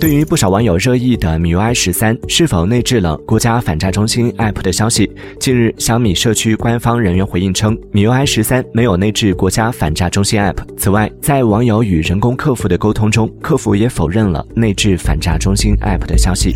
对于不少网友热议的米 ui 十三是否内置了国家反诈中心 app 的消息近日小米社区官方人员回应称米 ui 十三没有内置国家反诈中心 app 此外在网友与人工客服的沟通中客服也否认了内置反诈中心 app 的消息。